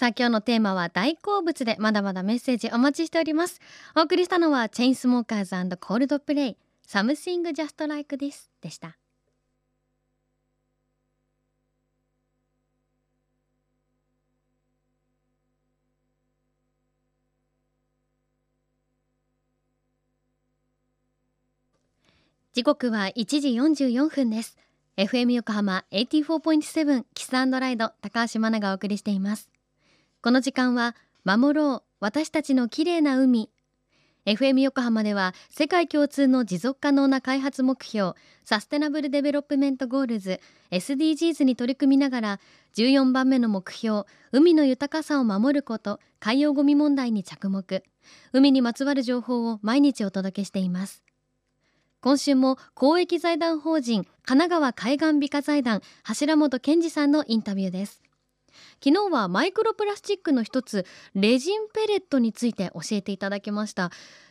さあ今日のテーマは大好物でまだまだメッセージお待ちしております。お送りしたのはチェインスモーカーズコールドプレイ。Something Just Like This でした。時刻は1時44分です。FM 横浜84.7キスライド高橋真奈がお送りしています。この時間は守ろう私たちの綺麗な海。FM 横浜では世界共通の持続可能な開発目標 Sustainable Development Goals SDGs に取り組みながら14番目の目標海の豊かさを守ること海洋ゴミ問題に着目。海にまつわる情報を毎日お届けしています。今週も公益財団法人かながわ海岸美化財団柱本健司さんのインタビューです。昨日はマイクロプラスチックの一つレジンペレットについて教えていただきました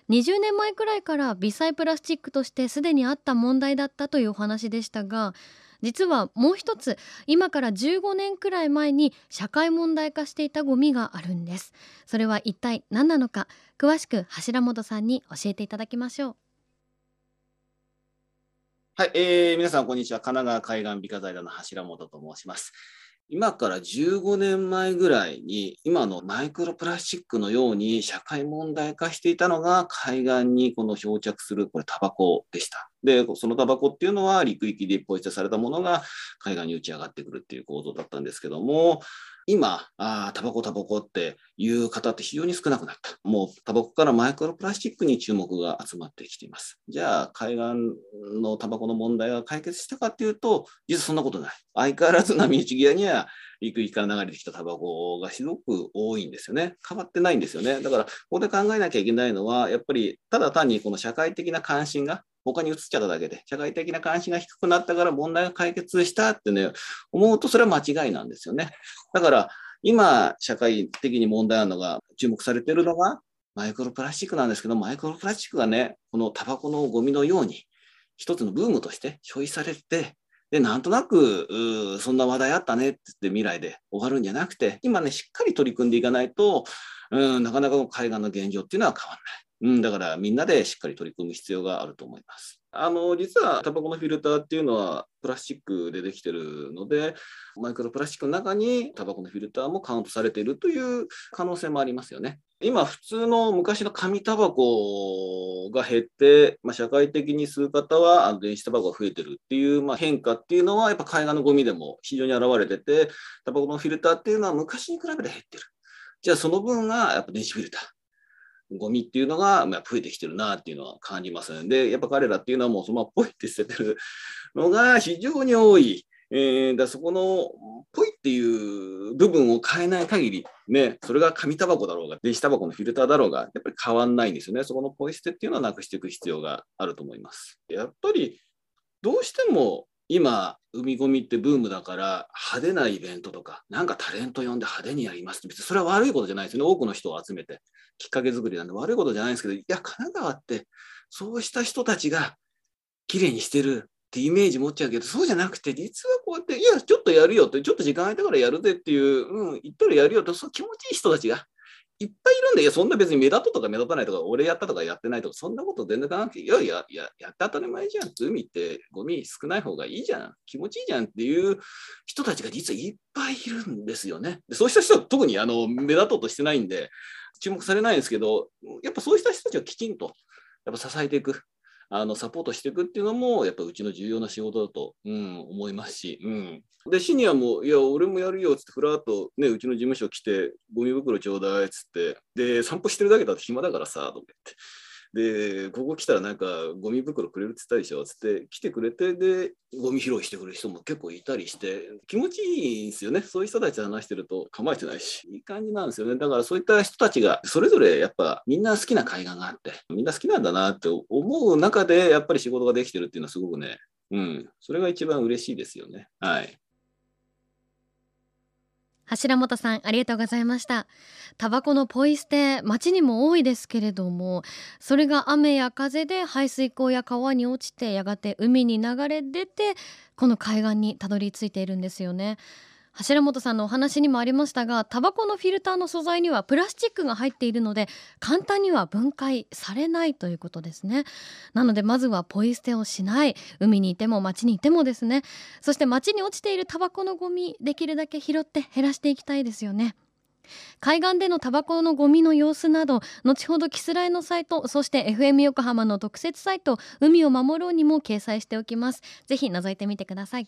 20年前くらいから微細プラスチックとしてすでにあった問題だったというお話でしたが実はもう一つ今から15年くらい前に社会問題化していたゴミがあるんですそれは一体何なのか詳しく柱本さんに教えていただきましょうはい、えー、皆さん、こんにちは。神奈川海岸美化財団の柱本と申します。今から15年前ぐらいに、今のマイクロプラスチックのように社会問題化していたのが、海岸にこの漂着する、これ、タバコでした。で、そのタバコっていうのは、陸域でポイ捨てされたものが海岸に打ち上がってくるっていう構造だったんですけども、今、あタバコタバコっていう方って非常に少なくなった。もうタバコからマイクロプラスチックに注目が集まってきています。じゃあ、海岸のタバコの問題が解決したかっていうと、実はそんなことない。相変わらず波打ち際には陸域から流れてきたタバコがすごく多いんですよね。変わってないんですよね。だから、ここで考えなきゃいけないのは、やっぱりただ単にこの社会的な関心が他に移っちゃっただけで、社会的な関心が低くなったから問題が解決したってね、思うとそれは間違いなんですよね。だから、今、社会的に問題あるのが、注目されているのが、マイクロプラスチックなんですけど、マイクロプラスチックがね、このタバコのゴミのように、一つのブームとして消費されて、で、なんとなく、そんな話題あったねって言って未来で終わるんじゃなくて、今ね、しっかり取り組んでいかないと、うん、なかなか海岸の現状っていうのは変わらない。うん、だからみんなでしっかり取り組む必要があると思います。あの実はタバコのフィルターっていうのはプラスチックでできてるのでマイクロプラスチックの中にタバコのフィルターもカウントされているという可能性もありますよね。今普通の昔の紙タバコが減って、まあ、社会的に吸う方は電子タバコが増えてるっていう、まあ、変化っていうのはやっぱ海岸のゴミでも非常に現れててタバコのフィルターっていうのは昔に比べて減ってる。じゃあその分がやっぱ電子フィルター。ゴミっていうのが増えてきてるなっていうのは感じますで、やっぱ彼らっていうのはもうそのままポイって捨ててるのが非常に多い。えー、だそこのポイっていう部分を変えない限り、ね、それが紙タバコだろうが、電子タバコのフィルターだろうが、やっぱり変わんないんですよね。そこのポイ捨てっていうのはなくしていく必要があると思います。やっぱりどうしても今、海ゴミってブームだから派手なイベントとか、なんかタレント呼んで派手にやりますって、別にそれは悪いことじゃないですよね。多くの人を集めて、きっかけ作りなんで悪いことじゃないんですけど、いや、神奈川ってそうした人たちが綺麗にしてるってイメージ持っちゃうけど、そうじゃなくて、実はこうやって、いや、ちょっとやるよって、ちょっと時間空いたからやるぜっていう、うん、言ったらやるよと、そう気持ちいい人たちがいっぱいいるんで、いや、そんな別に目立ととか目立たないとか、俺やったとかやってないとか、そんなこと全然考えなくて、いやいや、いや、やって当たり前じゃん。海ってゴミ少ない方がいいじゃん。気持ちいいじゃんっていう人たちが実はいっぱいいるんですよね。でそうした人は特にあの目立とうとしてないんで、注目されないんですけど、やっぱそうした人たちをきちんとやっぱ支えていく。あのサポートしていくっていうのも、やっぱうちの重要な仕事だと、うん、思いますし、うん、で、シニアも、いや、俺もやるよっつって、ふらっと、ね、うちの事務所来て、ゴミ袋ちょうだいっつって、で、散歩してるだけだと暇だからさ、とか言って。で、ここ来たらなんかゴミ袋くれるって言ったでしょ？つって来てくれて、で、ゴミ拾いしてくれる人も結構いたりして、気持ちいいんですよね。そういう人たちと話してると構えてないし、いい感じなんですよね。だからそういった人たちが、それぞれやっぱみんな好きな海岸があって、みんな好きなんだなって思う中で、やっぱり仕事ができてるっていうのはすごくね、うん、それが一番嬉しいですよね。はい。柱本さんありがとうございました。タバコのポイ捨て街にも多いですけれどもそれが雨や風で排水溝や川に落ちてやがて海に流れ出てこの海岸にたどり着いているんですよね。柱本さんのお話にもありましたがタバコのフィルターの素材にはプラスチックが入っているので簡単には分解されないということですね。なのでまずはポイ捨てをしない。海にいても街にいてもですね。そして街に落ちているタバコのゴミできるだけ拾って減らしていきたいですよね。海岸でのタバコのゴミの様子など後ほどキスライのサイトそして FM 横浜の特設サイト海を守ろうにも掲載しておきます。ぜひ覗いてみてください。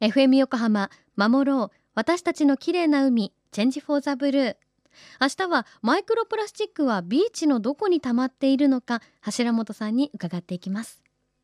FM 横浜守ろう。私たちの綺麗な海チェンジフォーザブルー。明日はマイクロプラスチックはビーチのどこに溜まっているのか柱本さんに伺っていきます。